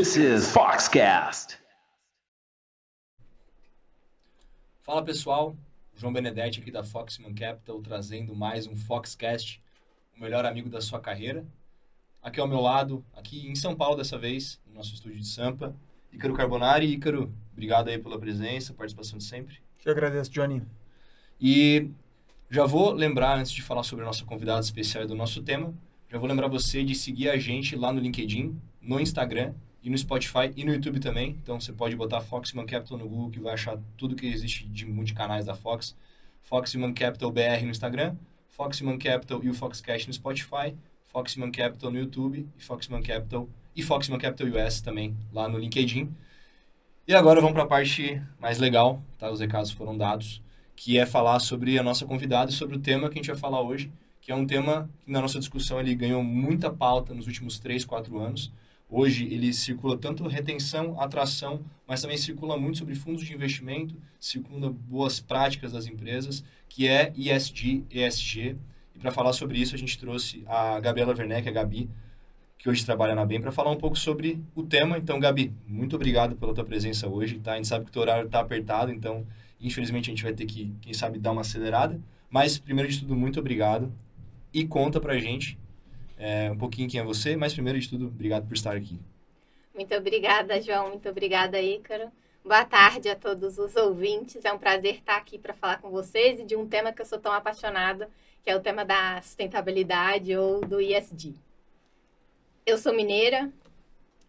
This is Foxcast. Fala pessoal, João Benedetti aqui da Foxman Capital trazendo mais um Foxcast, o melhor amigo da sua carreira. Aqui ao meu lado, aqui em São Paulo dessa vez, no nosso estúdio de Sampa, Ícaro Carbonari. Ícaro, obrigado aí pela presença, participação de sempre. Eu agradeço, Johnny. E já vou lembrar, antes de falar sobre a nossa convidada especial do nosso tema, já vou lembrar você de seguir a gente lá no LinkedIn, no Instagram e no Spotify e no YouTube também. Então você pode botar Foxman Capital no Google que vai achar tudo que existe de multicanais da Fox. Foxman Capital BR no Instagram, Foxman Capital e o Foxcast no Spotify, Foxman Capital no YouTube e Foxman Capital e Foxman Capital US também lá no LinkedIn. E agora vamos para a parte mais legal, tá? Os recados foram dados, que é falar sobre a nossa convidada e sobre o tema que a gente vai falar hoje, que é um tema que na nossa discussão ele ganhou muita pauta nos últimos 3, 4 anos. Hoje ele circula tanto retenção, atração, mas também circula muito sobre fundos de investimento, circula boas práticas das empresas, que é ESG, ESG. E para falar sobre isso a gente trouxe a Gabriela Werneck, a Gabi, que hoje trabalha na BEM, para falar um pouco sobre o tema. Então, Gabi, muito obrigado pela tua presença hoje, tá? A gente sabe que o teu horário está apertado, então infelizmente a gente vai ter que, quem sabe, dar uma acelerada. Mas, primeiro de tudo, muito obrigado e conta pra gente é, um pouquinho quem é você, mas primeiro de tudo, obrigado por estar aqui. Muito obrigada, João. Muito obrigada, Ícaro. Boa tarde a todos os ouvintes. É um prazer estar aqui para falar com vocês e de um tema que eu sou tão apaixonada, que é o tema da sustentabilidade ou do ISD. Eu sou mineira,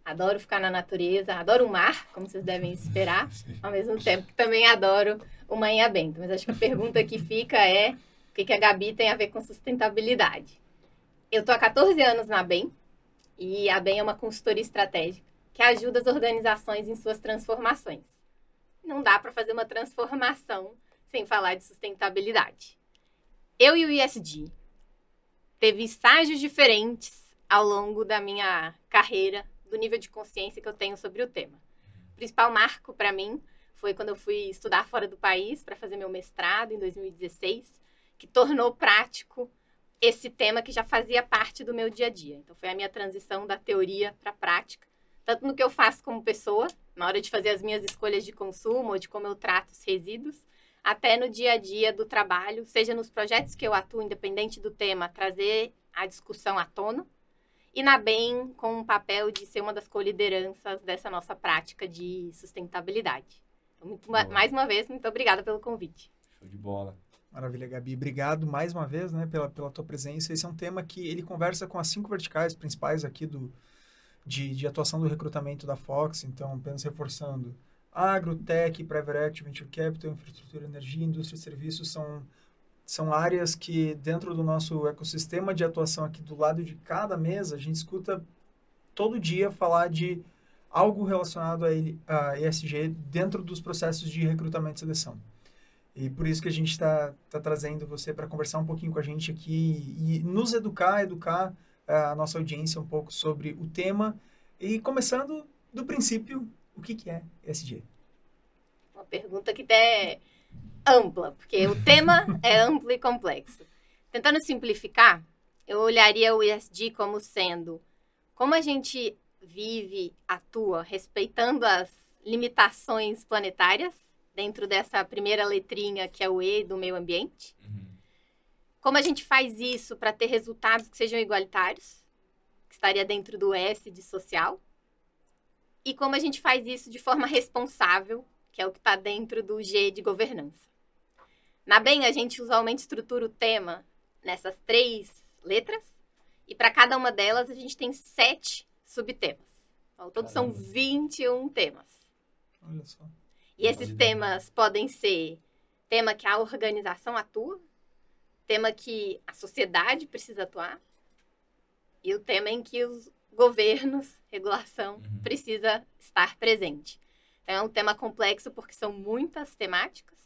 adoro ficar na natureza, adoro o mar, como vocês devem esperar, ao mesmo tempo que também adoro o Manhã Bento. Mas acho que a pergunta que fica é o que, que a Gabi tem a ver com sustentabilidade? Eu tô há 14 anos na BEM e a BEM é uma consultoria estratégica que ajuda as organizações em suas transformações. Não dá para fazer uma transformação sem falar de sustentabilidade. Eu e o ISD teve estágios diferentes ao longo da minha carreira, do nível de consciência que eu tenho sobre o tema. O principal marco para mim foi quando eu fui estudar fora do país para fazer meu mestrado em 2016 que tornou prático esse tema que já fazia parte do meu dia a dia. Então, foi a minha transição da teoria para a prática, tanto no que eu faço como pessoa, na hora de fazer as minhas escolhas de consumo ou de como eu trato os resíduos, até no dia a dia do trabalho, seja nos projetos que eu atuo, independente do tema, trazer a discussão à tona, e na BEM com o papel de ser uma das co-lideranças dessa nossa prática de sustentabilidade. Então, muito, mais uma vez, muito obrigada pelo convite. Show de bola. Maravilha, Gabi. Obrigado mais uma vez né, pela, pela tua presença. Esse é um tema que ele conversa com as cinco verticais principais aqui do, de, de atuação do recrutamento da Fox. Então, apenas reforçando, agro, tech, private equity, venture capital, infraestrutura, energia, indústria e serviços são, são áreas que dentro do nosso ecossistema de atuação aqui do lado de cada mesa, a gente escuta todo dia falar de algo relacionado a, ele, a ESG dentro dos processos de recrutamento e seleção. E por isso que a gente está tá trazendo você para conversar um pouquinho com a gente aqui e nos educar, educar eh, a nossa audiência um pouco sobre o tema. E começando do princípio, o que, que é ESG? Uma pergunta que é ampla, porque o tema é amplo e complexo. Tentando simplificar, eu olharia o ESG como sendo como a gente vive, atua, respeitando as limitações planetárias dentro dessa primeira letrinha que é o E do meio ambiente. Uhum. Como a gente faz isso para ter resultados que sejam igualitários, que estaria dentro do S de social. E como a gente faz isso de forma responsável, que é o que está dentro do G de governança. Na BEM, a gente usualmente estrutura o tema nessas três letras, e para cada uma delas a gente tem sete subtemas. Então, todos Caramba. são 21 temas. Olha só. E esses temas podem ser tema que a organização atua, tema que a sociedade precisa atuar, e o tema em que os governos, regulação, uhum. precisa estar presente. Então, é um tema complexo porque são muitas temáticas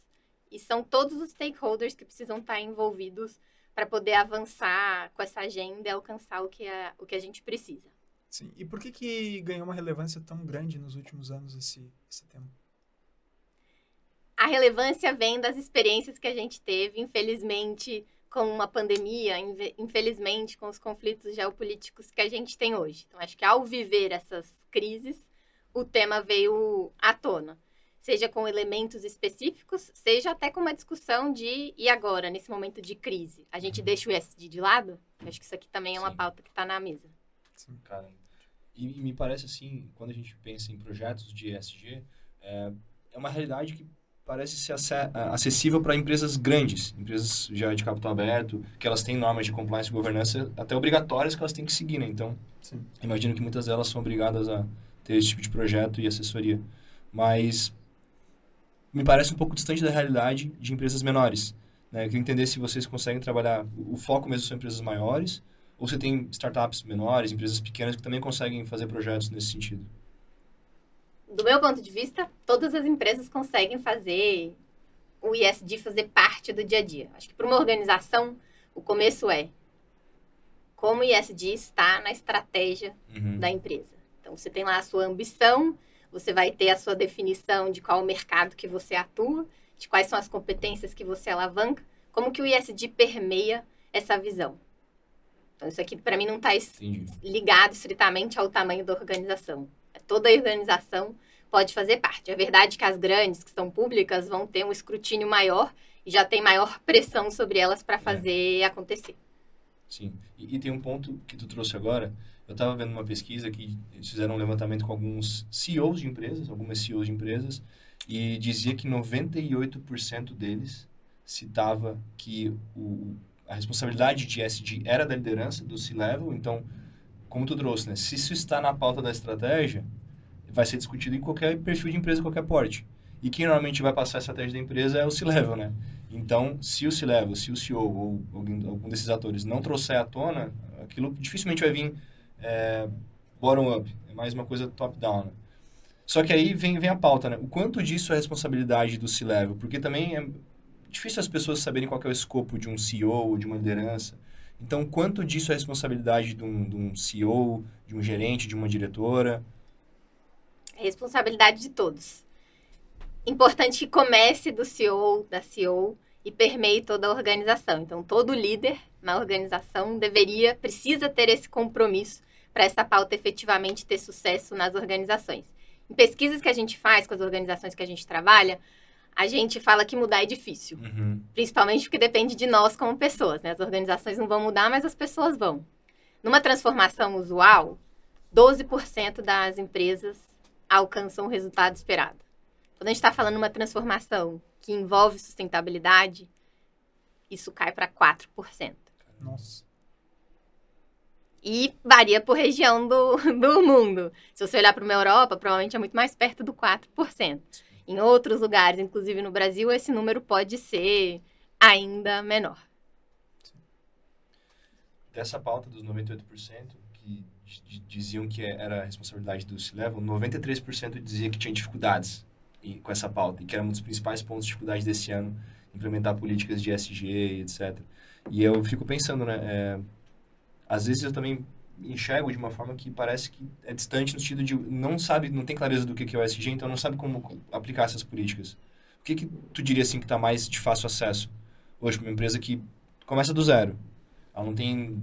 e são todos os stakeholders que precisam estar envolvidos para poder avançar com essa agenda e alcançar o que, é, o que a gente precisa. Sim. E por que, que ganhou uma relevância tão grande nos últimos anos esse, esse tema? A relevância vem das experiências que a gente teve, infelizmente, com uma pandemia, infelizmente, com os conflitos geopolíticos que a gente tem hoje. Então, acho que ao viver essas crises, o tema veio à tona. Seja com elementos específicos, seja até com uma discussão de e agora, nesse momento de crise? A gente deixa o ESG de lado? Acho que isso aqui também é uma Sim. pauta que está na mesa. Cara, e, e me parece assim, quando a gente pensa em projetos de ESG, é, é uma realidade que parece ser acessível para empresas grandes, empresas já de capital aberto, que elas têm normas de compliance e governança até obrigatórias que elas têm que seguir, né? Então, Sim. imagino que muitas delas são obrigadas a ter esse tipo de projeto e assessoria. Mas me parece um pouco distante da realidade de empresas menores. Né? Eu queria entender se vocês conseguem trabalhar, o foco mesmo são empresas maiores, ou você tem startups menores, empresas pequenas que também conseguem fazer projetos nesse sentido? Do meu ponto de vista, todas as empresas conseguem fazer o ISD fazer parte do dia a dia. Acho que para uma organização, o começo é como o ISD está na estratégia Uhum. da empresa. Então, você tem lá a sua ambição, você vai ter a sua definição de qual o mercado que você atua, de quais são as competências que você alavanca, como que o ISD permeia essa visão. Então, isso aqui, para mim, não está ligado estritamente ao tamanho da organização. Toda a organização pode fazer parte. É verdade que as grandes, que são públicas, vão ter um escrutínio maior e já tem maior pressão sobre elas para fazer acontecer. Sim. E, e tem um ponto que tu trouxe agora. Eu estava vendo uma pesquisa que eles fizeram um levantamento com alguns CEOs de empresas, algumas CEOs de empresas, e dizia que 98% deles citava que o, a responsabilidade de SD era da liderança, do C-Level. Então, como tu trouxe, né? Se isso está na pauta da estratégia, vai ser discutido em qualquer perfil de empresa, qualquer porte. E quem normalmente vai passar a estratégia da empresa é o C-Level, né? Então, se o C-Level, se o CEO ou alguém, algum desses atores não trouxer à tona, aquilo dificilmente vai vir é, bottom-up. É mais uma coisa top-down, né? Só que aí vem, vem a pauta, né? O quanto disso é responsabilidade do C-Level? Porque também é difícil as pessoas saberem qual é o escopo de um CEO ou de uma liderança. Então, quanto disso é responsabilidade de um, de um CEO, de um gerente, de uma diretora? É responsabilidade de todos. Importante que comece do CEO, da CEO e permeie toda a organização. Então, todo líder na organização deveria, precisa ter esse compromisso para essa pauta efetivamente ter sucesso nas organizações. Em pesquisas que a gente faz com as organizações que a gente trabalha, a gente fala que mudar é difícil. Uhum. Principalmente porque depende de nós como pessoas, né? As organizações não vão mudar, mas as pessoas vão. Numa transformação usual, 12% das empresas alcançam o resultado esperado. Quando a gente está falando de uma transformação que envolve sustentabilidade, isso cai para 4%. Nossa. E varia por região do, do mundo. Se você olhar para uma Europa, provavelmente é muito mais perto do 4%. Em outros lugares, inclusive no Brasil, esse número pode ser ainda menor. Dessa pauta dos 98%, que diziam que era a responsabilidade do C-Level, 93% dizia que tinha dificuldades em- com essa pauta, e que era um dos principais pontos de dificuldade desse ano, implementar políticas de SG etc. E eu fico pensando, né, é, às vezes eu também enxergo de uma forma que parece que é distante no sentido de não sabe, não tem clareza do que é o SG, então não sabe como co- aplicar essas políticas. O que que tu diria assim que está mais de fácil acesso hoje para uma empresa que começa do zero? Ela não tem,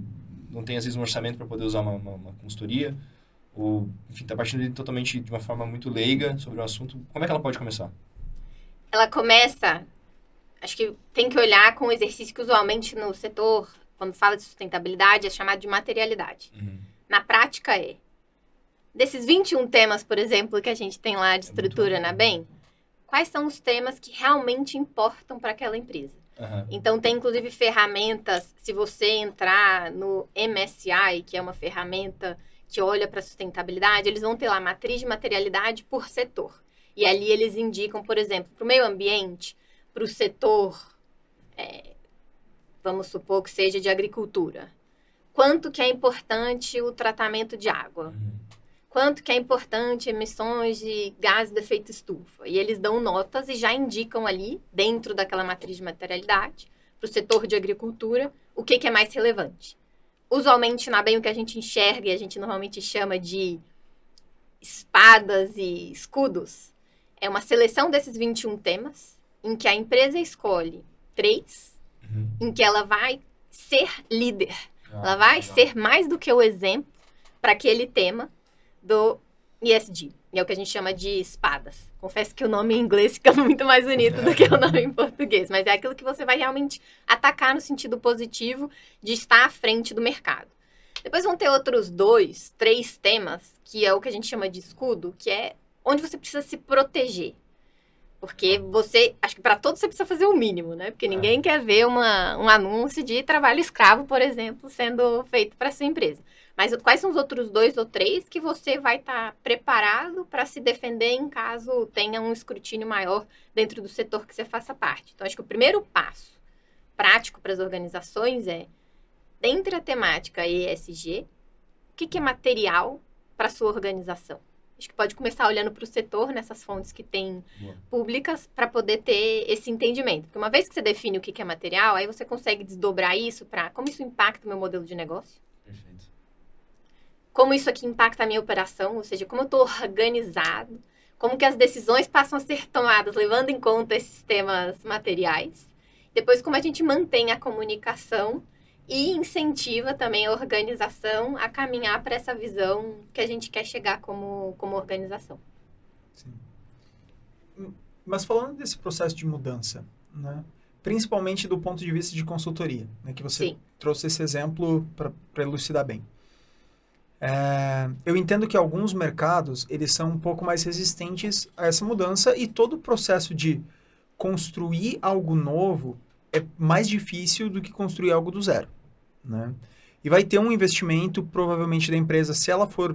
não tem às vezes um orçamento para poder usar uma, uma, uma consultoria ou, enfim, está partindo totalmente de uma forma muito leiga sobre o assunto. Como é que ela pode começar? Ela começa, acho que tem que olhar com o exercício que usualmente no setor, quando fala de sustentabilidade, é chamado de materialidade. Na prática é, desses 21 temas, por exemplo, que a gente tem lá de É estrutura na BEM, quais são os temas que realmente importam para aquela empresa? Aham. Então, tem inclusive ferramentas. Se você entrar no MSI, que é uma ferramenta que olha para sustentabilidade, eles vão ter lá matriz de materialidade por setor. E ali eles indicam, por exemplo, para o meio ambiente, para o setor, é, vamos supor que seja de agricultura. Quanto que é importante o tratamento de água? Uhum. Quanto que é importante emissões de gases de efeito estufa. E eles dão notas e já indicam ali, dentro daquela matriz de materialidade, para o setor de agricultura, o que, que é mais relevante. Usualmente, na bem o que a gente enxerga e a gente normalmente chama de espadas e escudos, é uma seleção desses 21 temas, em que a empresa escolhe três, Uhum. em que ela vai ser líder. Ah, Ela vai legal. ser mais do que o exemplo para aquele tema do ESG. E é o que a gente chama de espadas. Confesso que o nome em inglês fica muito mais bonito do que o nome em português, mas é aquilo que você vai realmente atacar no sentido positivo de estar à frente do mercado. Depois vão ter outros dois, três temas, que é o que a gente chama de escudo, que é onde você precisa se proteger. Porque você, acho que para todos você precisa fazer o mínimo, né? Porque ninguém é. quer ver uma, um anúncio de trabalho escravo, por exemplo, sendo feito para sua empresa. Mas quais são os outros dois ou três que você vai estar tá preparado para se defender em caso tenha um escrutínio maior dentro do setor que você faça parte? Então, acho que o primeiro passo prático para as organizações é, dentre a temática ESG, o que, que é material para sua organização? Acho que pode começar olhando para o setor, nessas fontes que tem públicas, para poder ter esse entendimento. Porque uma vez que você define o que é material, aí você consegue desdobrar isso para como isso impacta o meu modelo de negócio. Perfeito. Como isso aqui impacta a minha operação, ou seja, como eu estou organizado, como que as decisões passam a ser tomadas levando em conta esses temas materiais. Depois, como a gente mantém a comunicação e incentiva também a organização a caminhar para essa visão que a gente quer chegar como, como organização. Sim. Mas falando desse processo de mudança, né? principalmente do ponto de vista de consultoria, né? que você Sim. trouxe esse exemplo para elucidar bem. É, eu entendo que alguns mercados eles são um pouco mais resistentes a essa mudança e todo o processo de construir algo novo é mais difícil do que construir algo do zero, né? E vai ter um investimento, provavelmente, da empresa, se ela for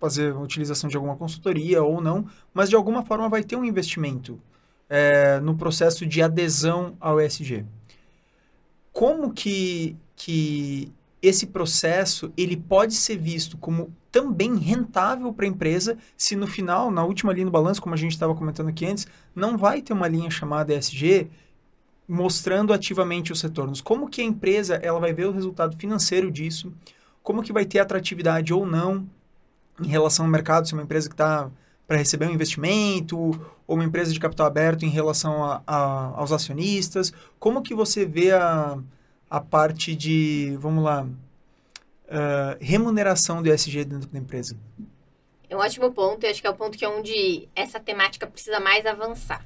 fazer utilização de alguma consultoria ou não, mas de alguma forma vai ter um investimento é, no processo de adesão ao ESG. Como que, que esse processo ele pode ser visto como também rentável para a empresa se no final, na última linha do balanço, como a gente estava comentando aqui antes, não vai ter uma linha chamada ESG mostrando ativamente os retornos. Como que a empresa ela vai ver o resultado financeiro disso? Como que vai ter atratividade ou não em relação ao mercado, se é uma empresa que está para receber um investimento ou uma empresa de capital aberto em relação a, a, aos acionistas? Como que você vê a, a parte de, vamos lá, uh, remuneração do ESG dentro da empresa? É um ótimo ponto e acho que é o ponto que é onde essa temática precisa mais avançar.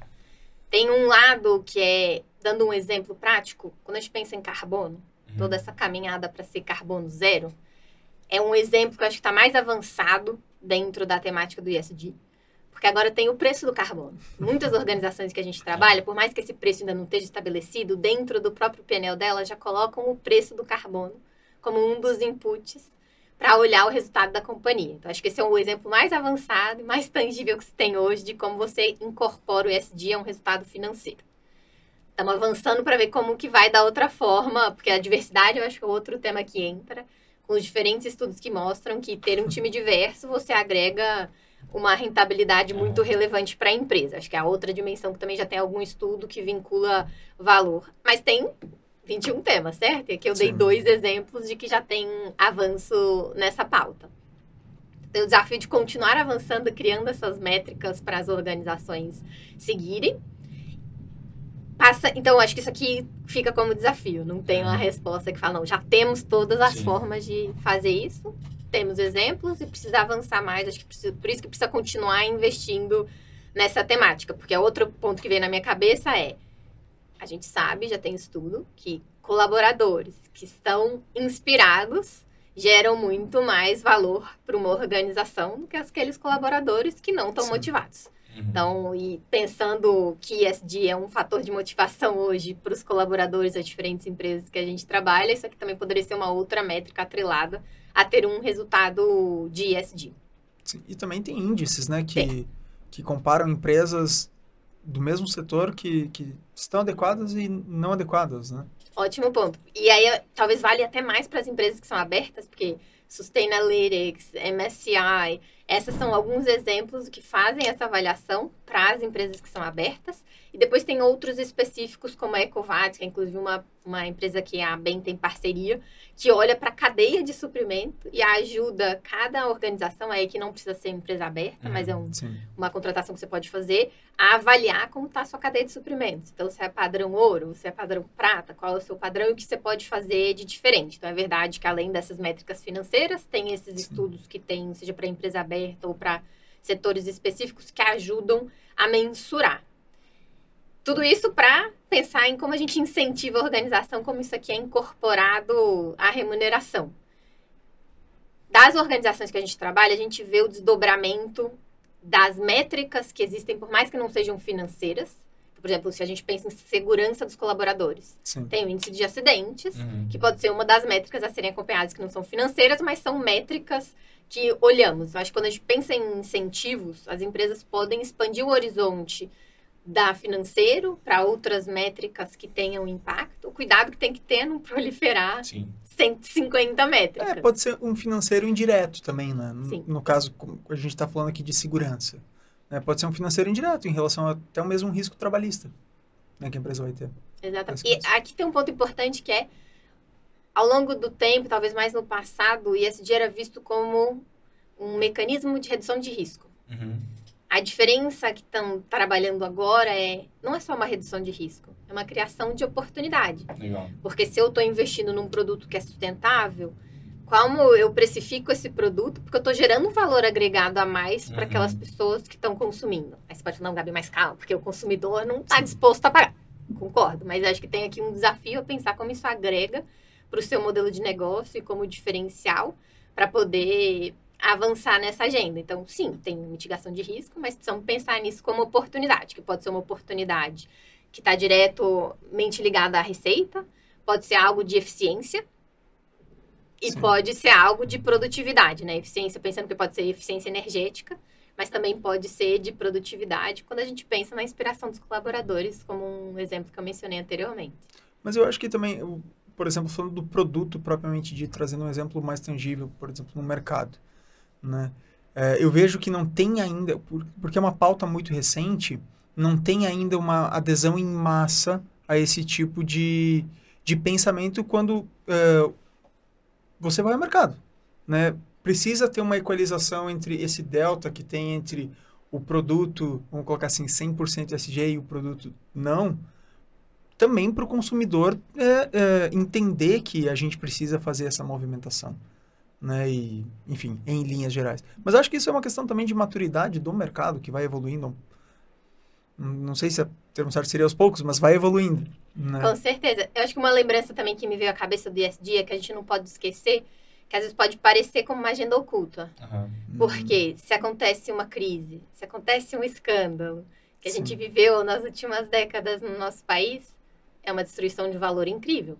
Tem um lado que é dando um exemplo prático, quando a gente pensa em carbono, uhum. toda essa caminhada para ser carbono zero, é um exemplo que eu acho que está mais avançado dentro da temática do ISD. Porque agora tem o preço do carbono. Muitas organizações que a gente trabalha, por mais que esse preço ainda não esteja estabelecido, dentro do próprio painel dela já colocam o preço do carbono como um dos inputs para olhar o resultado da companhia. Então, acho que esse é o exemplo mais avançado e mais tangível que se tem hoje de como você incorpora o ESG a um resultado financeiro. Estamos avançando para ver como que vai da outra forma, porque a diversidade eu acho que é outro tema que entra, com os diferentes estudos que mostram que ter um time diverso, você agrega uma rentabilidade muito relevante para a empresa. Acho que é a outra dimensão que também já tem algum estudo que vincula valor. Mas tem 21 temas, certo? E aqui eu dei Sim. dois exemplos de que já tem avanço nessa pauta. Tem o desafio de continuar avançando, criando essas métricas para as organizações seguirem passa. Então, acho que isso aqui fica como desafio. Não tem uma uhum. resposta que fala, não, já temos todas as Sim. formas de fazer isso. Temos exemplos e precisa avançar mais. Acho que precisa, por isso que precisa continuar investindo nessa temática. Porque outro ponto que vem na minha cabeça é: a gente sabe, já tem estudo, que colaboradores que estão inspirados geram muito mais valor para uma organização do que aqueles colaboradores que não estão motivados. Uhum. Então, e pensando que ESG é um fator de motivação hoje para os colaboradores das diferentes empresas que a gente trabalha, isso aqui também poderia ser uma outra métrica atrelada a ter um resultado de ESG. Sim, e também tem índices, né, que, que comparam empresas do mesmo setor que, que estão adequadas e não adequadas, né? Ótimo ponto. E aí, talvez vale até mais para as empresas que são abertas, porque Sustainalytics, MSCI, esses são alguns exemplos que fazem essa avaliação para as empresas que são abertas. E depois tem outros específicos, como a Ecovadis, que é inclusive uma, uma empresa que a BEM tem parceria, que olha para a cadeia de suprimento e ajuda cada organização, aí que não precisa ser empresa aberta, uhum, mas é um, uma contratação que você pode fazer, a avaliar como está a sua cadeia de suprimentos. Então, se é padrão ouro, se é padrão prata, qual é o seu padrão e o que você pode fazer de diferente. Então, é verdade que além dessas métricas financeiras, tem esses Sim. estudos que tem, seja para empresa aberta ou para setores específicos que ajudam a mensurar. Tudo isso para pensar em como a gente incentiva a organização, como isso aqui é incorporado à remuneração. Das organizações que a gente trabalha, a gente vê o desdobramento das métricas que existem, por mais que não sejam financeiras. Por exemplo, se a gente pensa em segurança dos colaboradores, Sim. tem o índice de acidentes, Uhum. que pode ser uma das métricas a serem acompanhadas, que não são financeiras, mas são métricas que olhamos. Eu acho que quando a gente pensa em incentivos, as empresas podem expandir o horizonte da financeiro para outras métricas que tenham impacto. O cuidado que tem que ter não proliferar Sim. 150 métricas. É, pode ser um financeiro indireto também, né? No, Sim. no caso, a gente está falando aqui de segurança. né? Pode ser um financeiro indireto em relação a- até o mesmo risco trabalhista né, que a empresa vai ter. Exatamente. Mas E aqui tem um ponto importante que é, ao longo do tempo, talvez mais no passado, o ISD era visto como um mecanismo de redução de risco. Uhum. A diferença que estão trabalhando agora é não é só uma redução de risco, é uma criação de oportunidade. Legal. Porque se eu estou investindo num produto que é sustentável, como eu precifico esse produto? Porque eu estou gerando um valor agregado a mais para Uhum. aquelas pessoas que estão consumindo. Aí você pode falar, não, Gabi, mais calma, porque o consumidor não está disposto a pagar. Concordo, mas acho que tem aqui um desafio a pensar como isso agrega para o seu modelo de negócio e como diferencial para poder avançar nessa agenda. Então, sim, tem mitigação de risco, mas precisamos pensar nisso como oportunidade, que pode ser uma oportunidade que está diretamente ligada à receita, pode ser algo de eficiência e Sim. pode ser algo de produtividade, né? Eficiência, pensando que pode ser eficiência energética, mas também pode ser de produtividade quando a gente pensa na inspiração dos colaboradores, como um exemplo que eu mencionei anteriormente. Mas eu acho que também, por exemplo, falando do produto propriamente dito, trazendo um exemplo mais tangível, por exemplo, no mercado, né? É, eu vejo que não tem ainda, por- porque é uma pauta muito recente, não tem ainda uma adesão em massa a esse tipo de, de pensamento quando é, você vai ao mercado, né? Precisa ter uma equalização entre esse delta que tem entre o produto, vamos colocar assim, 100% SG e o produto não, também para o consumidor é, é, entender que a gente precisa fazer essa movimentação. Né? E, enfim, em linhas gerais. Mas acho que isso é uma questão também de maturidade do mercado, que vai evoluindo. Não sei se o termo certo seria aos poucos, mas vai evoluindo. Né? Com certeza. Eu acho que uma lembrança também que me veio à cabeça do ISD é que a gente não pode esquecer que às vezes pode parecer como uma agenda oculta. Aham. Porque se acontece uma crise, se acontece um escândalo que a Sim. gente viveu nas últimas décadas no nosso país, é uma destruição de valor incrível.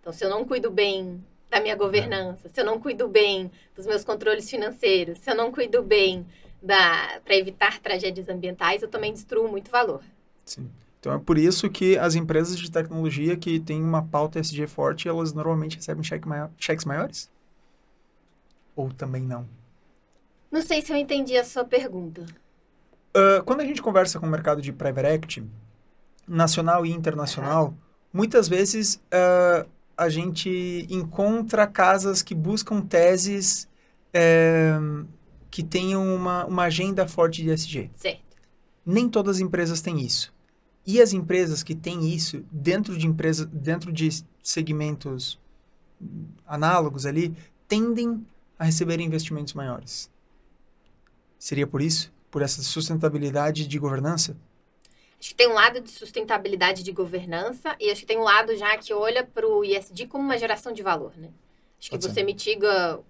Então, se eu não cuido bem da minha governança, se eu não cuido bem dos meus controles financeiros, se eu não cuido bem da para evitar tragédias ambientais, eu também destruo muito valor. Sim. Então é por isso que as empresas de tecnologia que têm uma pauta SG forte, elas normalmente recebem cheque maior- cheques maiores? Ou também não? Não sei se eu entendi a sua pergunta. Ah, quando a gente conversa com o mercado de private equity, nacional e internacional, muitas vezes ah, a gente encontra casas que buscam teses eh, que tenham uma, uma agenda forte de SG. Certo. Nem todas as empresas têm isso. E as empresas que têm isso dentro de empresas, dentro de segmentos análogos ali, tendem a receber investimentos maiores. Seria por isso? Por essa sustentabilidade de governança? Acho que tem um lado de sustentabilidade de governança e acho que tem um lado já que olha para o ISD como uma geração de valor, né? Acho que Pode ser. você mitiga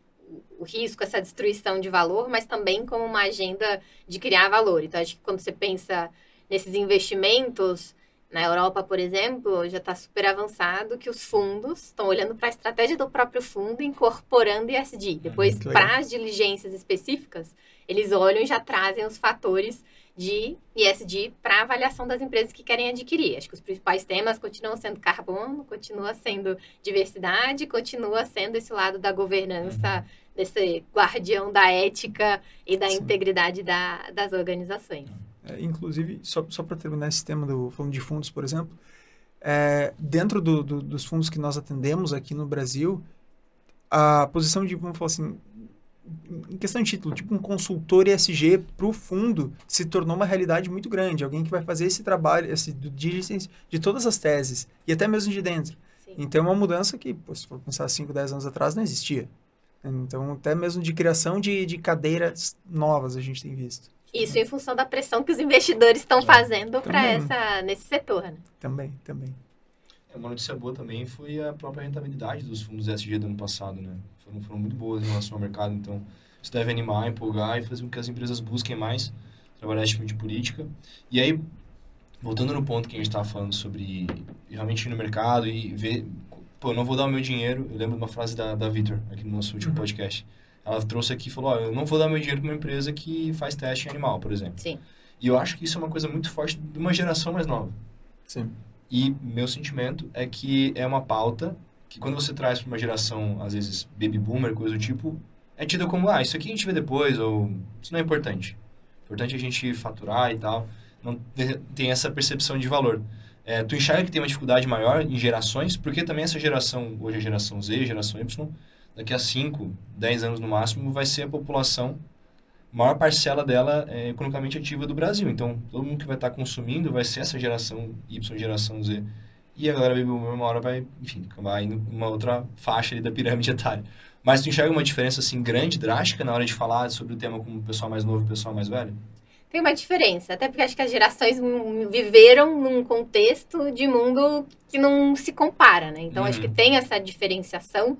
o- risco, essa destruição de valor, mas também como uma agenda de criar valor. Então, acho que quando você pensa nesses investimentos, na Europa, por exemplo, já está super avançado que os fundos estão olhando para a estratégia do próprio fundo incorporando ISD. Depois, para as diligências específicas, eles olham e já trazem os fatores de ISD para avaliação das empresas que querem adquirir. Acho que os principais temas continuam sendo carbono, continua sendo diversidade, continua sendo esse lado da governança, desse guardião da ética e da Sim. integridade da- das organizações. É, inclusive, só, só para terminar esse tema do falando de fundos, por exemplo, é, dentro do- do- dos fundos que nós atendemos aqui no Brasil, a posição de, vamos falar assim, em questão de título, tipo um consultor ESG para o fundo se tornou uma realidade muito grande. Alguém que vai fazer esse trabalho, esse diligence de todas as teses e até mesmo de dentro. Sim. Então é uma mudança que, pô, se for pensar 5, 10 anos atrás, não existia. Então, até mesmo de criação de, de cadeiras novas a gente tem visto. Isso em função da pressão que os investidores estão fazendo para essa nesse setor, né? Também, também. É, Uma notícia boa também foi a própria rentabilidade dos fundos ESG do ano passado, né? Foram, foram muito boas em relação ao mercado, então isso deve animar, empolgar e fazer com que as empresas busquem mais trabalhar esse tipo de política. E aí, voltando no ponto que a gente estava falando sobre realmente ir no mercado e ver, pô, eu não vou dar o meu dinheiro, eu lembro de uma frase da, da Vitor, aqui no nosso último Uhum. podcast. Ela trouxe aqui e falou, ó, eu não vou dar meu dinheiro para uma empresa que faz teste em animal, por exemplo. Sim. E eu acho que isso é uma coisa muito forte de uma geração mais nova. Sim. E meu sentimento é que é uma pauta que quando você traz para uma geração, às vezes, baby boomer, coisa do tipo, é tida como, ah, isso aqui a gente vê depois, ou isso não é importante. Importante a gente faturar e tal. Não te- tem essa percepção de valor. É, tu enxerga que tem uma dificuldade maior em gerações, porque também essa geração, hoje a geração Z, geração Y, daqui a 5, 10 anos no máximo, vai ser a população, maior parcela dela é economicamente ativa do Brasil. Então, todo mundo que vai estar consumindo vai ser essa geração Y, geração Z. E a galera baby boomer uma hora vai, enfim, vai indo uma outra faixa ali da pirâmide etária. Mas tu enxerga uma diferença, assim, grande, drástica, na hora de falar sobre o tema com o pessoal mais novo e o pessoal mais velho? Tem uma diferença, até porque acho que as gerações viveram num contexto de mundo que não se compara, né? Então acho Uhum. que tem essa diferenciação,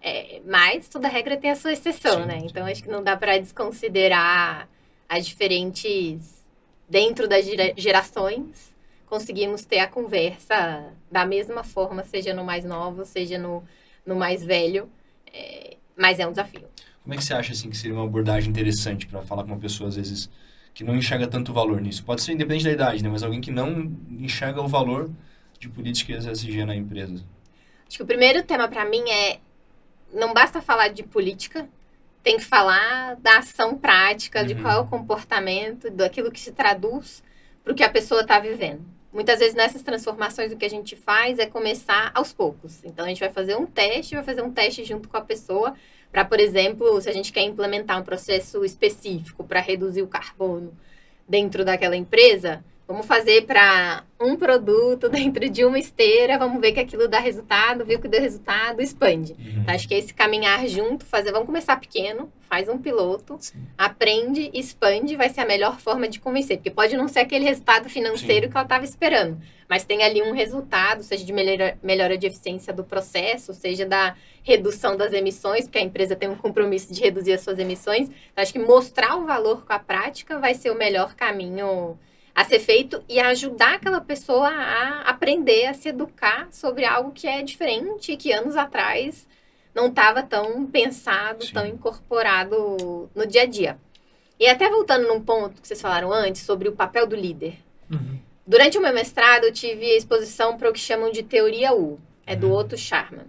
é, mas toda regra tem a sua exceção, Sim, né? Então acho que não dá para desconsiderar as diferentes dentro das gera- gerações. Conseguimos ter a conversa da mesma forma, seja no mais novo, seja no, no mais velho, é, mas é um desafio. Como é que você acha, assim, que seria uma abordagem interessante para falar com uma pessoa, às vezes, que não enxerga tanto valor nisso? Pode ser independente da idade, né? Mas alguém que não enxerga o valor de políticas ESG na empresa. Acho que o primeiro tema para mim é não basta falar de política, tem que falar da ação prática, de Uhum. qual é o comportamento, daquilo que se traduz para o que a pessoa está vivendo. Muitas vezes nessas transformações o que a gente faz é começar aos poucos. Então a gente vai fazer um teste, vai fazer um teste junto com a pessoa para, por exemplo, se a gente quer implementar um processo específico para reduzir o carbono dentro daquela empresa, vamos fazer para um produto dentro de uma esteira, vamos ver que aquilo dá resultado, viu que deu resultado, expande. Tá, Acho que é esse caminhar junto, fazer, vamos começar pequeno, faz um piloto, Sim. aprende, expande, vai ser a melhor forma de convencer, porque pode não ser aquele resultado financeiro Sim. que ela estava esperando, mas tem ali um resultado, seja de melhora, melhora de eficiência do processo, seja da redução das emissões, porque a empresa tem um compromisso de reduzir as suas emissões. Então, acho que mostrar o valor com a prática vai ser o melhor caminho a ser feito e ajudar aquela pessoa a aprender, a se educar sobre algo que é diferente e que anos atrás não estava tão pensado, Sim. tão incorporado no dia a dia. E até voltando num ponto que vocês falaram antes sobre o papel do líder. Uhum. Durante o meu mestrado, eu tive a exposição para o que chamam de teoria U. É do Uhum. Otto Scharman.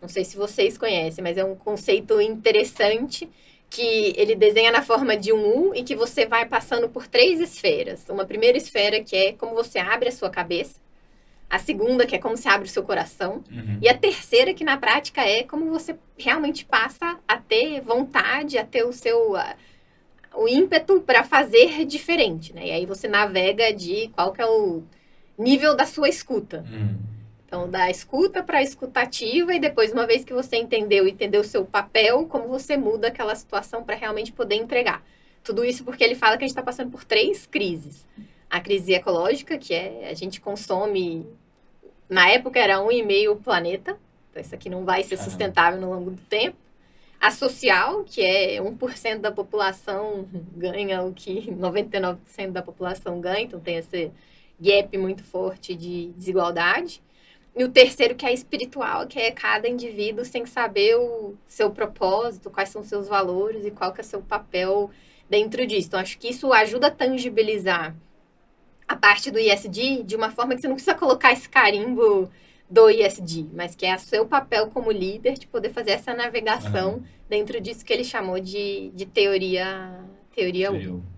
Não sei se vocês conhecem, mas é um conceito interessante que ele desenha na forma de um U e que você vai passando por três esferas. Uma primeira esfera que é como você abre a sua cabeça. A segunda, que é como você abre o seu coração. Uhum. E a terceira, que na prática é como você realmente passa a ter vontade, a ter o seu ah, o ímpeto para fazer diferente, né? E aí você navega de qual que é o nível da sua escuta. Uhum. Então, da escuta para a escutativa e depois, uma vez que você entendeu e entendeu o seu papel, como você muda aquela situação para realmente poder entregar. Tudo isso porque ele fala que a gente está passando por três crises. A crise ecológica, que é a gente consome, na época era um e meio planeta, então isso aqui não vai ser sustentável no longo do tempo. A social, que é 1% da população ganha o que 99% da população ganha, então tem esse gap muito forte de desigualdade. E o terceiro, que é espiritual, que é cada indivíduo sem saber o seu propósito, quais são os seus valores e qual que é o seu papel dentro disso. Então, acho que isso ajuda a tangibilizar a parte do ISD de uma forma que você não precisa colocar esse carimbo do ISD, mas que é o seu papel como líder de poder fazer essa navegação dentro disso que ele chamou de, de teoria, teoria 1.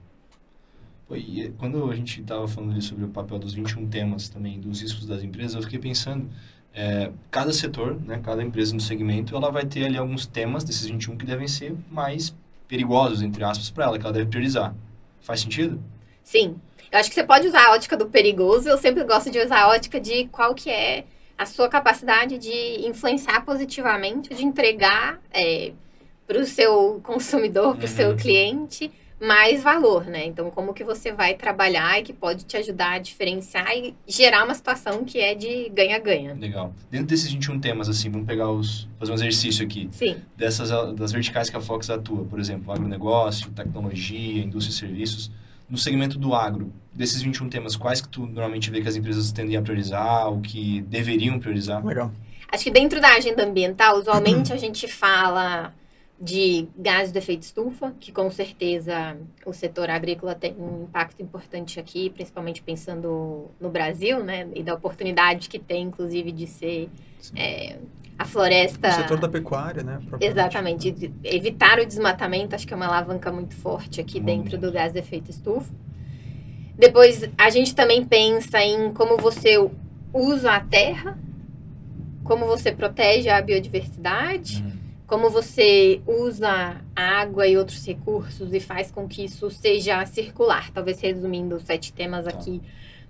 E eh, quando a gente estava falando ali sobre o papel dos 21 temas também, dos riscos das empresas, eu fiquei pensando, é, cada setor, né, cada empresa no segmento, ela vai ter ali alguns temas desses 21 que devem ser mais perigosos, entre aspas, para ela, que ela deve priorizar. Faz sentido? Sim. Eu acho que você pode usar a ótica do perigoso. Eu sempre gosto de usar a ótica de qual que é a sua capacidade de influenciar positivamente, de entregar é, para o seu consumidor, para o seu Uhum. cliente, mais valor, né? Então, como que você vai trabalhar e que pode te ajudar a diferenciar e gerar uma situação que é de ganha-ganha. Legal. Dentro desses 21 temas, assim, vamos pegar os. fazer um exercício aqui. Sim. Dessas ah, das verticais que a Fox atua, por exemplo, agronegócio, tecnologia, indústria e serviços. No segmento do agro, desses 21 temas, quais que tu normalmente vê que as empresas tendem a priorizar, ou que deveriam priorizar? Legal. Acho que dentro da agenda ambiental, usualmente a gente fala de gases de efeito estufa, que com certeza o setor agrícola tem um impacto importante aqui, principalmente pensando no Brasil, né? E da oportunidade que tem, inclusive, de ser é, a floresta. O setor da pecuária, né? Exatamente. de- Evitar o desmatamento, acho que é uma alavanca muito forte aqui dentro do gás de efeito estufa. Depois, a gente também pensa em como você usa a terra, como você protege a biodiversidade, Uhum. Como você usa água e outros recursos e faz com que isso seja circular. Talvez resumindo os sete temas Tá. aqui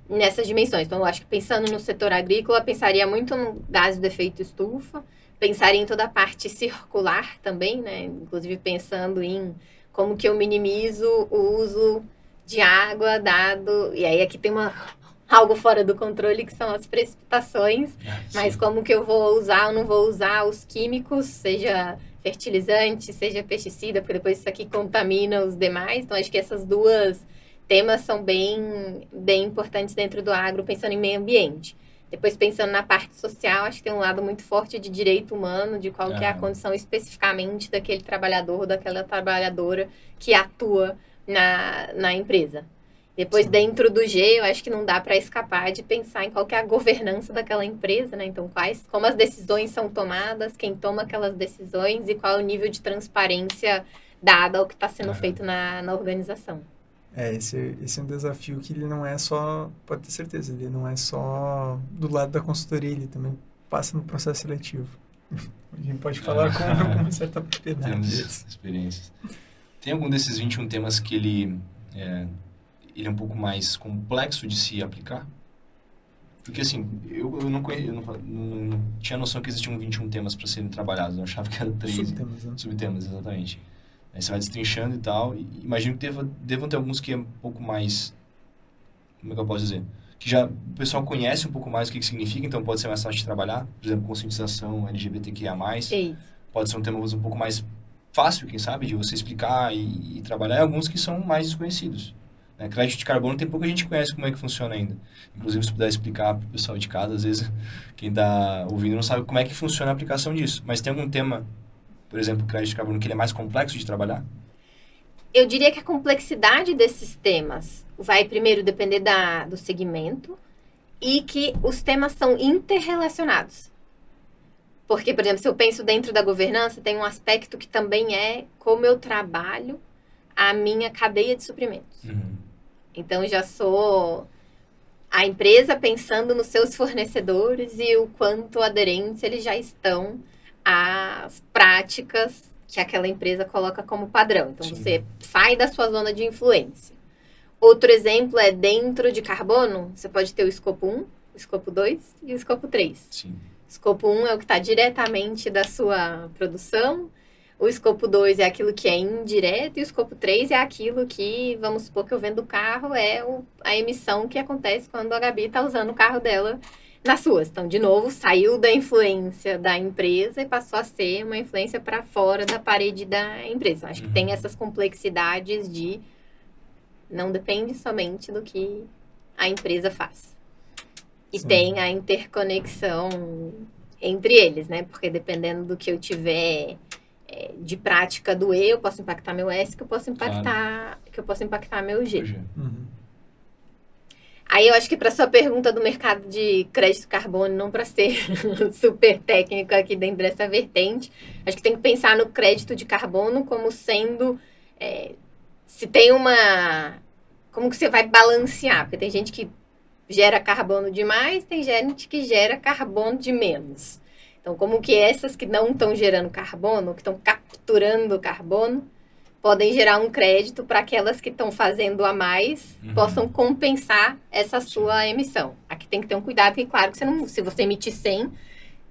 nessas dimensões. Então, eu acho que pensando no setor agrícola, pensaria muito no gás de efeito estufa, pensaria em toda a parte circular também, né? Inclusive pensando em como que eu minimizo o uso de água dado... E aí aqui tem uma... Algo fora do controle, que são as precipitações, mas Sim. como que eu vou usar ou não vou usar os químicos, seja fertilizante, seja pesticida, porque depois isso aqui contamina os demais. Então, acho que essas duas temas são bem, bem importantes dentro do agro, pensando em meio ambiente. Depois, pensando na parte social, acho que tem um lado muito forte de direito humano, de qual que é a Aham. condição especificamente daquele trabalhador, daquela trabalhadora que atua na, na empresa. Depois, Sim. dentro do G, eu acho que não dá para escapar de pensar em qual que é a governança daquela empresa, né? Então, quais, como as decisões são tomadas, quem toma aquelas decisões e qual é o nível de transparência dada ao que está sendo Aham. feito na, na organização. É, esse, esse é um desafio que ele não é só, pode ter certeza, ele não é só do lado da consultoria, ele também passa no processo seletivo. A gente pode falar com, com uma certa propriedade. Temos experiências. Tem algum desses 21 temas que ele é, ele é um pouco mais complexo de se aplicar? Porque assim, eu, eu, não, conhe- eu não, não- tinha noção que existiam 21 temas para serem trabalhados. Eu achava que eram 13 Subtemas, né? subtemas, exatamente. Aí você vai destrinchando e tal. E imagino que deva, devam ter alguns que é um pouco mais. Como é que eu posso dizer? Que já o pessoal conhece um pouco mais o que, que significa, então pode ser mais fácil de trabalhar. Por exemplo, conscientização LGBTQIA. Isso. Pode ser um tema um pouco mais fácil, quem sabe, de você explicar e, e trabalhar. E alguns que são mais desconhecidos. Né? Crédito de carbono tem pouca gente que conhece como é que funciona ainda. Inclusive, se puder explicar para o pessoal de casa, às vezes quem está ouvindo não sabe como é que funciona a aplicação disso. Mas tem algum tema, por exemplo, crédito de carbono, que ele é mais complexo de trabalhar? Eu diria que a complexidade desses temas vai primeiro depender da, do segmento e que os temas são interrelacionados. Porque, por exemplo, se eu penso dentro da governança, tem um aspecto que também é como eu trabalho a minha cadeia de suprimentos. Então, já sou a empresa pensando nos seus fornecedores e o quanto aderentes eles já estão às práticas que aquela empresa coloca como padrão. Então, Sim. você sai da sua zona de influência. Outro exemplo é dentro de carbono, você pode ter o escopo 1, o escopo 2 e o escopo 3. Sim. Escopo 1 é o que está diretamente da sua produção. O escopo 2 é aquilo que é indireto. E o escopo 3 é aquilo que, vamos supor que eu vendo o carro, é o- a emissão que acontece quando a Gabi está usando o carro dela nas suas. Então, de novo, saiu da influência da empresa e passou a ser uma influência para fora da parede da empresa. Acho que Uhum. tem essas complexidades de não depende somente do que a empresa faz. E Sim. tem a interconexão entre eles, né? Porque dependendo do que eu tiver de prática do E, eu posso impactar meu S, que eu posso impactar, que eu posso impactar meu G. Hoje. Uhum. Aí eu acho que para sua pergunta do mercado de crédito carbono, não para ser super técnico aqui dentro dessa vertente, acho que tem que pensar no crédito de carbono como sendo é, se tem uma como que você vai balancear, porque tem gente que gera carbono demais, tem gente que gera carbono de menos. Então, como que essas que não estão gerando carbono, que estão capturando carbono, podem gerar um crédito para aquelas que estão fazendo a mais Uhum. possam compensar essa sua emissão. Aqui tem que ter um cuidado, porque claro que você não, se você emitir 100,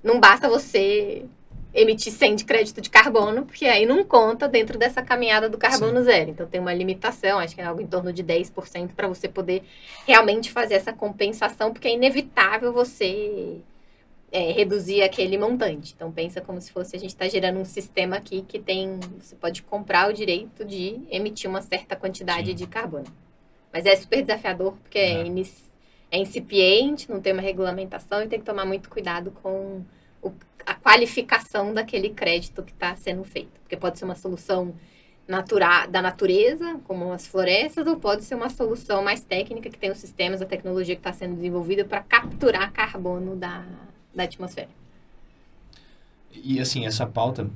não basta você emitir 100 de crédito de carbono, porque aí não conta dentro dessa caminhada do carbono Sim. zero. Então tem uma limitação, acho que é algo em torno de 10% para você poder realmente fazer essa compensação, porque é inevitável você é, reduzir aquele montante. Então pensa como se fosse a gente está gerando um sistema aqui que tem, você pode comprar o direito de emitir uma certa quantidade Sim. de carbono. Mas é super desafiador porque é. É, é incipiente, não tem uma regulamentação e tem que tomar muito cuidado com o, a qualificação daquele crédito que está sendo feito. Porque pode ser uma solução natura, da natureza, como as florestas, ou pode ser uma solução mais técnica, que tem os sistemas, a tecnologia que está sendo desenvolvida para capturar carbono da, da atmosfera. E assim, essa pauta,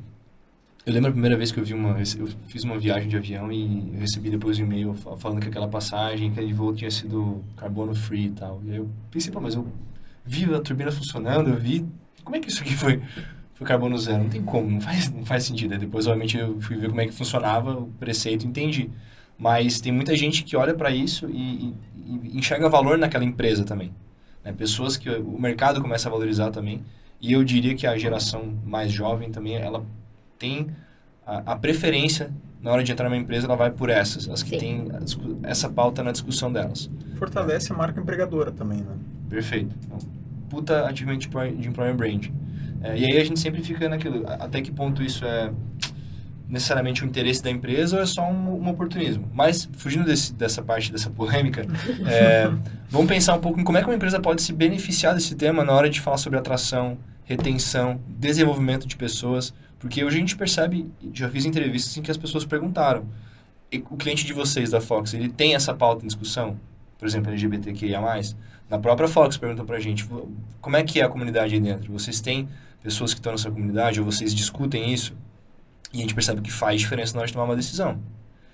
eu lembro a primeira vez que eu vi uma, eu fiz uma viagem de avião e recebi depois um e-mail falando que aquela passagem, aquele voo tinha sido carbono free e tal. E aí eu pensei, pô, mas eu vi a turbina funcionando, eu vi como é que isso aqui foi, foi carbono zero? Não tem como, não faz, não faz sentido. Aí depois, obviamente, eu fui ver como é que funcionava o preceito entendi. Mas tem muita gente que olha para isso e, e, e, enxerga valor naquela empresa também. Né? Pessoas que o mercado começa a valorizar também. E eu diria que a geração mais jovem também, ela tem a, a preferência na hora de entrar numa empresa, ela vai por essas, as que têm essa pauta na discussão delas. Fortalece a marca empregadora também, né? Perfeito. Então, puta ativamente de employer brand. É, e aí a gente sempre fica naquilo, até que ponto isso é necessariamente o um interesse da empresa ou é só um, um oportunismo. Mas, fugindo desse, dessa parte, dessa polêmica, é, vamos pensar um pouco em como é que uma empresa pode se beneficiar desse tema na hora de falar sobre atração, retenção, desenvolvimento de pessoas, porque hoje a gente percebe, já fiz entrevistas em que as pessoas perguntaram, o cliente de vocês da Fox, ele tem essa pauta em discussão? Por exemplo, LGBTQIA+, na própria Fox perguntam pra gente, como é que é a comunidade aí dentro? Vocês têm pessoas que estão nessa comunidade ou vocês discutem isso? E a gente percebe que faz diferença na hora de tomar uma decisão.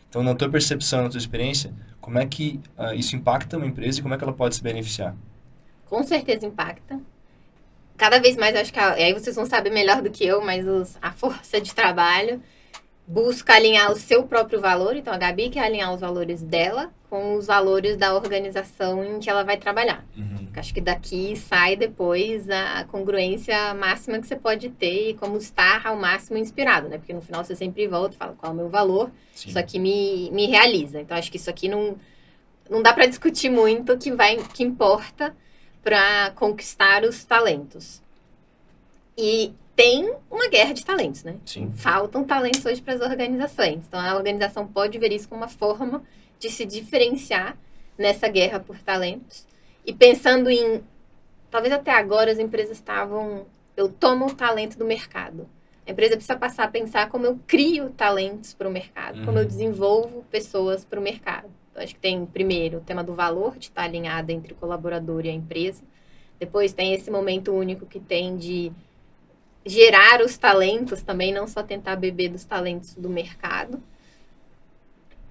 Então, na tua percepção, na tua experiência, como é que uh, isso impacta uma empresa e como é que ela pode se beneficiar? Com certeza impacta. Cada vez mais, eu acho que a, aí vocês vão saber melhor do que eu, mas os, a força de trabalho busca alinhar o seu próprio valor. Então, a Gabi quer alinhar os valores dela com os valores da organização em que ela vai trabalhar. Uhum. Acho que daqui sai depois a congruência máxima que você pode ter e como estar ao máximo inspirado, né? Porque no final você sempre volta e fala qual é o meu valor, Sim. isso aqui me, me realiza. Então, acho que isso aqui não, não dá para discutir muito o que, vai, que importa para conquistar os talentos. E tem uma guerra de talentos, né? Sim. Faltam talentos hoje para as organizações. Então, a organização pode ver isso como uma forma de se diferenciar nessa guerra por talentos. E pensando em. Talvez até agora as empresas estavam. Eu tomo o talento do mercado. A empresa precisa passar a pensar como eu crio talentos para o mercado, uhum. como eu uhum. desenvolvo pessoas para o mercado. Então, acho que tem, primeiro, o tema do valor, de estar alinhado entre o colaborador e a empresa. Depois, tem esse momento único que tem de gerar os talentos também, não só tentar beber dos talentos do mercado.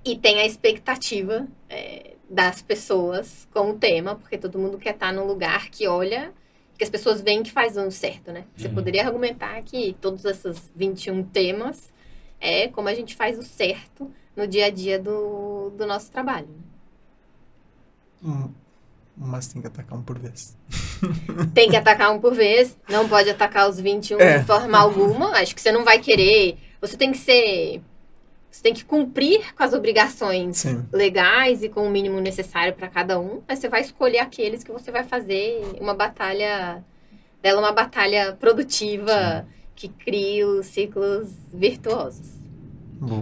E tem a expectativa é, das pessoas com o tema, porque todo mundo quer estar num lugar que olha, que as pessoas veem que faz um certo, né? Você uhum. poderia argumentar que todos esses 21 temas é como a gente faz o certo no dia a dia do, do nosso trabalho. Hum, mas tem que atacar um por vez. tem que atacar um por vez, não pode atacar os 21 é. de forma alguma. Acho que você não vai querer. Você tem que ser. Você tem que cumprir com as obrigações Sim. legais e com o mínimo necessário para cada um, mas você vai escolher aqueles que você vai fazer uma batalha dela uma batalha produtiva Sim. que cria os ciclos virtuosos.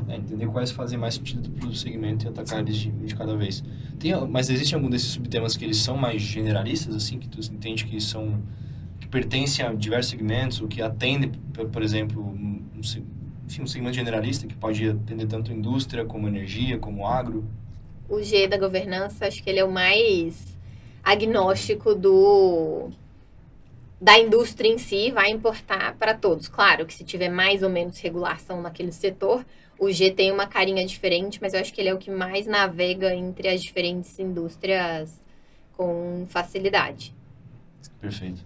É, entender quais fazem mais sentido para o segmento e atacar eles de, de, cada vez. Tem, mas existe algum desses subtemas que eles são mais generalistas, assim, que tu entende que são que pertencem a diversos segmentos, ou que atendem, por exemplo, um, enfim, um segmento generalista que pode atender tanto indústria como energia, como agro? O G da governança, acho que ele é o mais agnóstico do da indústria em si vai importar para todos. Claro que se tiver mais ou menos regulação naquele setor, o G tem uma carinha diferente, mas eu acho que ele é o que mais navega entre as diferentes indústrias com facilidade. Perfeito.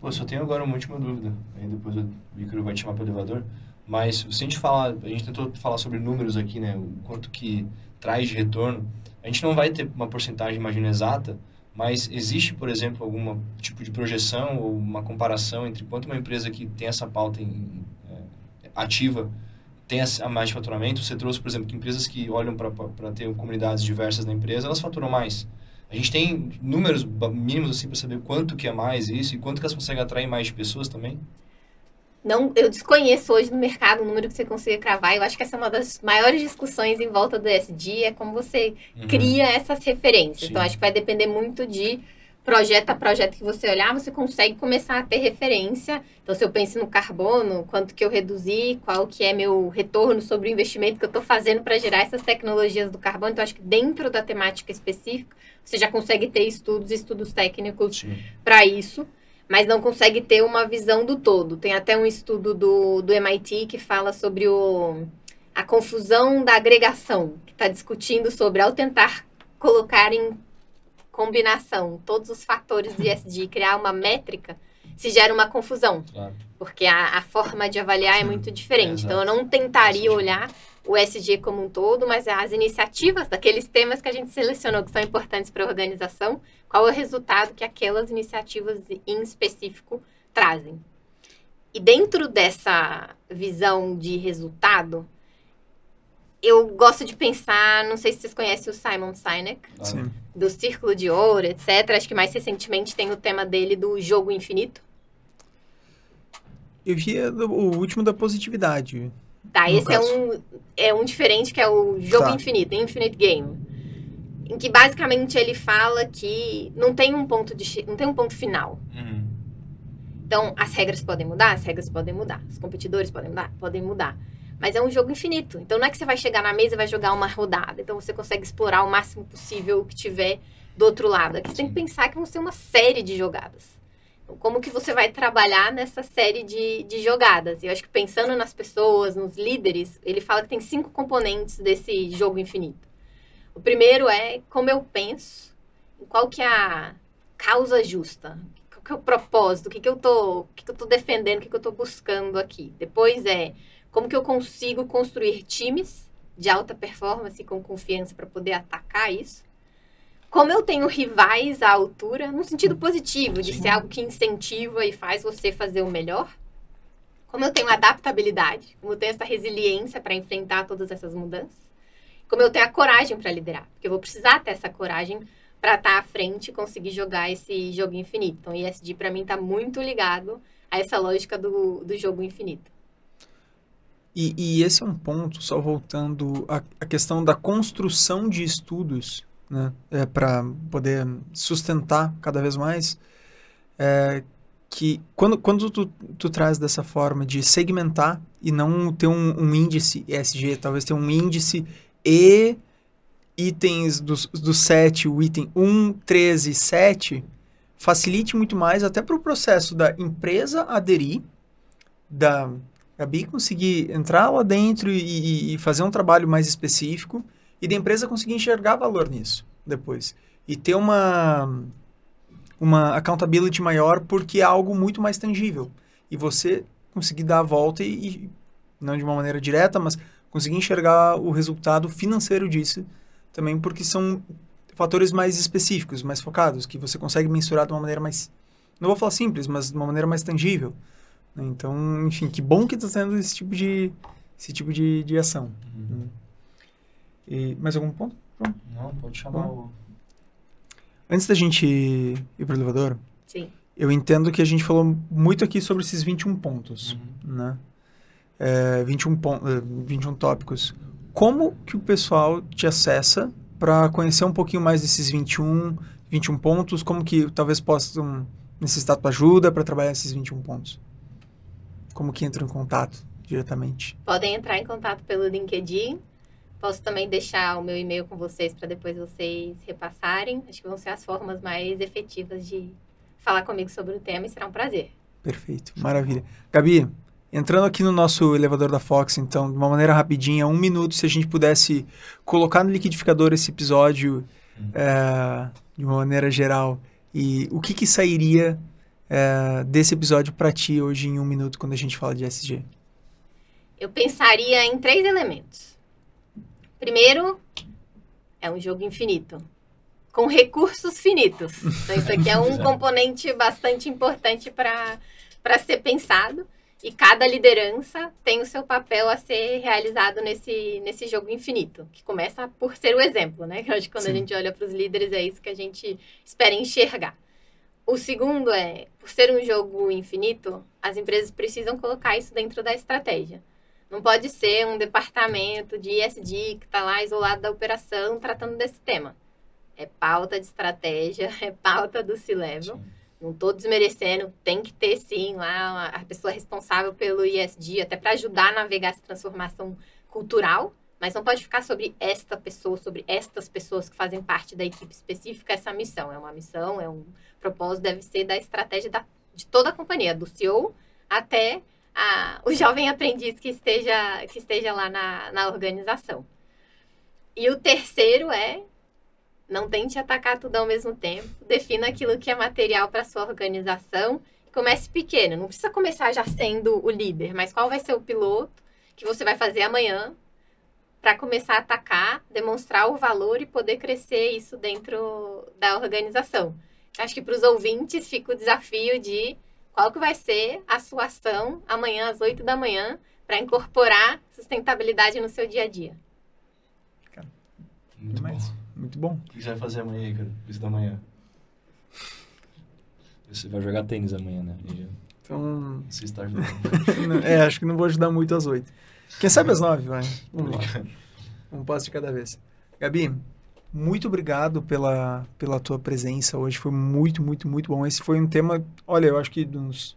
Pô, só tenho agora uma última dúvida. Aí depois o Victor vai te chamar para o elevador. Mas se a gente falar, a gente tentou falar sobre números aqui, né? O quanto que traz de retorno. A gente não vai ter uma porcentagem, imagina, exata, Mas existe, por exemplo, algum tipo de projeção ou uma comparação entre quanto uma empresa que tem essa pauta em, é, ativa tem a mais de faturamento? Você trouxe, por exemplo, que empresas que olham para ter comunidades diversas na empresa, elas faturam mais. A gente tem números mínimos assim para saber quanto que é mais isso e quanto que elas conseguem atrair mais pessoas também? Não, eu desconheço hoje no mercado o número que você consiga cravar. Eu acho que essa é uma das maiores discussões em volta do SD, é como você uhum. cria essas referências. Sim. Então, acho que vai depender muito de projeto a projeto que você olhar, você consegue começar a ter referência. Então, se eu penso no carbono, quanto que eu reduzi, qual que é meu retorno sobre o investimento que eu estou fazendo para gerar essas tecnologias do carbono. Então, acho que dentro da temática específica, você já consegue ter estudos, estudos técnicos para isso, mas não consegue ter uma visão do todo. Tem até um estudo do, do MIT que fala sobre o, a confusão da agregação, que está discutindo sobre, ao tentar colocar em combinação todos os fatores de ESG, criar uma métrica, se gera uma confusão. Claro. Porque a, a, forma de avaliar é muito diferente. É, então, eu não tentaria olhar o SG como um todo, mas as iniciativas daqueles temas que a gente selecionou que são importantes para a organização, qual é o resultado que aquelas iniciativas em específico trazem. E dentro dessa visão de resultado, eu gosto de pensar, não sei se vocês conhecem o Simon Sinek, Sim. do Círculo de Ouro, etc. Acho que mais recentemente tem o tema dele do jogo infinito. Eu vi o último da positividade. Tá, esse é um, é um diferente que é o jogo tá. infinito, Infinite Game. Em que basicamente ele fala que não tem um ponto, de, não tem um ponto final. Uhum. Então, as regras podem mudar, as regras podem mudar. Os competidores podem mudar, podem mudar. Mas é um jogo infinito. Então não é que você vai chegar na mesa e vai jogar uma rodada. Então você consegue explorar o máximo possível o que tiver do outro lado. Aqui você tem que pensar que vão ser uma série de jogadas. Como que você vai trabalhar nessa série de, de jogadas? E eu acho que pensando nas pessoas, nos líderes, ele fala que tem cinco componentes desse jogo infinito. O primeiro é como eu penso, qual que é a causa justa, qual que é o propósito, o que, que eu tô, o que, que eu tô defendendo, o que, que eu tô buscando aqui. Depois é como que eu consigo construir times de alta performance com confiança para poder atacar isso? Como eu tenho rivais à altura, no sentido positivo, de ser algo que incentiva e faz você fazer o melhor? Como eu tenho adaptabilidade, como eu tenho essa resiliência para enfrentar todas essas mudanças? Como eu tenho a coragem para liderar, porque eu vou precisar ter essa coragem para estar tá à frente e conseguir jogar esse jogo infinito. Então, o ESG para mim está muito ligado a essa lógica do, do jogo infinito. E, e, esse é um ponto, só voltando à, à questão da construção de estudos, né, é, para poder sustentar cada vez mais, é, que quando, quando tu, tu traz dessa forma de segmentar e não ter um, um índice ESG, talvez ter um índice e itens do, do 7, o item 1, 13, 7, facilite muito mais até para o processo da empresa aderir, da Gabi conseguir entrar lá dentro e, e, fazer um trabalho mais específico e da empresa conseguir enxergar valor nisso depois. E ter uma, uma accountability maior porque é algo muito mais tangível. E você conseguir dar a volta e, e não de uma maneira direta, mas conseguir enxergar o resultado financeiro disso também porque são fatores mais específicos, mais focados, que você consegue mensurar de uma maneira mais, não vou falar simples, mas de uma maneira mais tangível. Né? Então, enfim, que bom que está tendo esse tipo de, esse tipo de, de ação. Uhum. Né? E, mais algum ponto? Pronto. Não, pode chamar o... Antes da gente ir para o elevador, Sim. eu entendo que a gente falou muito aqui sobre esses 21 pontos, uhum. né? É, 21, pon 21 tópicos. Como que o pessoal te acessa para conhecer um pouquinho mais desses 21, 21 pontos? Como que talvez possam necessitar tua ajuda para trabalhar esses 21 pontos? Como que entram em contato diretamente? Podem entrar em contato pelo LinkedIn. Posso também deixar o meu e-mail com vocês para depois vocês repassarem. Acho que vão ser as formas mais efetivas de falar comigo sobre o tema e será um prazer. Perfeito, maravilha. Gabi, entrando aqui no nosso elevador da Fox, então, de uma maneira rapidinha, um minuto, se a gente pudesse colocar no liquidificador esse episódio é, de uma maneira geral, e o que, que sairia é, desse episódio para ti hoje em um minuto quando a gente fala de SG? Eu pensaria em três elementos. Primeiro, é um jogo infinito. com recursos finitos. Então, isso aqui é um componente bastante importante para ser pensado. E cada liderança tem o seu papel a ser realizado nesse, nesse jogo infinito, que começa por ser o exemplo, né? Eu acho que quando Sim. a gente olha para os líderes é isso que a gente espera enxergar. O segundo é, por ser um jogo infinito, as empresas precisam colocar isso dentro da estratégia. Não pode ser um departamento de ISD que está lá isolado da operação tratando desse tema. É pauta de estratégia, é pauta do C-Level. Não estou desmerecendo, tem que ter sim lá a pessoa responsável pelo ISD, até para ajudar a navegar essa transformação cultural, mas não pode ficar sobre esta pessoa, sobre estas pessoas que fazem parte da equipe específica essa missão. É uma missão, é um propósito, deve ser da estratégia da, de toda a companhia, do CEO até a, o jovem aprendiz que esteja, que esteja lá na, na organização. E o terceiro é não tente atacar tudo ao mesmo tempo. Defina aquilo que é material para sua organização. Comece pequeno. Não precisa começar já sendo o líder, mas qual vai ser o piloto que você vai fazer amanhã para começar a atacar, demonstrar o valor e poder crescer isso dentro da organização. Acho que para os ouvintes fica o desafio de qual que vai ser a sua ação amanhã às 8 da manhã para incorporar sustentabilidade no seu dia a dia. Muito bom. Muito bom. O que você vai fazer amanhã, cara? Isso da manhã. Você vai jogar tênis amanhã, né? Então. Você está ajudando. é, acho que não vou ajudar muito às oito. Quem sabe às nove, vai. Vamos lá. Um passo de cada vez. Gabi, muito obrigado pela, pela tua presença hoje. Foi muito, muito, muito bom. Esse foi um tema, olha, eu acho que dos.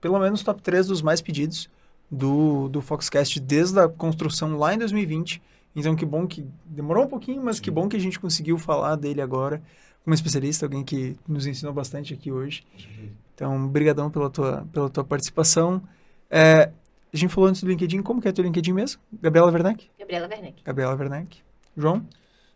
Pelo menos top 3 dos mais pedidos do, do Foxcast desde a construção lá em 2020. Então, que bom que demorou um pouquinho, mas Sim. que bom que a gente conseguiu falar dele agora como especialista, alguém que nos ensinou bastante aqui hoje. Então, brigadão pela tua, pela tua participação. É, a gente falou antes do LinkedIn, como que é teu LinkedIn mesmo? Gabriela Werneck? Gabriela Werneck. Gabriela Werneck. João?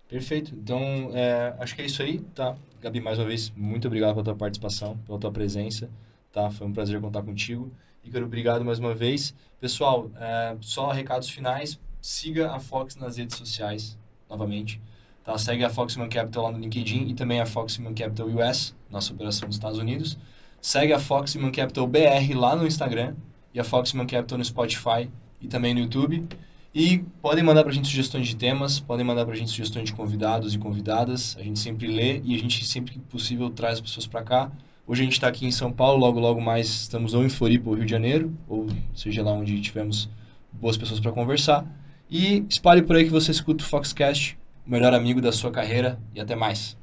Perfeito. Então, é, acho que é isso aí, tá? Gabi, mais uma vez, muito obrigado pela tua participação, pela tua presença, tá? Foi um prazer contar contigo. Ícaro, obrigado mais uma vez. Pessoal, é, só recados finais siga a Fox nas redes sociais, novamente. Tá? Segue a Fox Capital lá no LinkedIn e também a Fox Capital US, nossa operação dos Estados Unidos. Segue a Fox Capital BR lá no Instagram e a Fox Capital no Spotify e também no YouTube. E podem mandar para a gente sugestões de temas, podem mandar para a gente sugestões de convidados e convidadas. A gente sempre lê e a gente sempre que possível traz as pessoas para cá. Hoje a gente está aqui em São Paulo, logo logo mais estamos ou em Floripa ou Rio de Janeiro, ou seja lá onde tivemos boas pessoas para conversar. E espalhe por aí que você escuta o Foxcast, o melhor amigo da sua carreira. E até mais.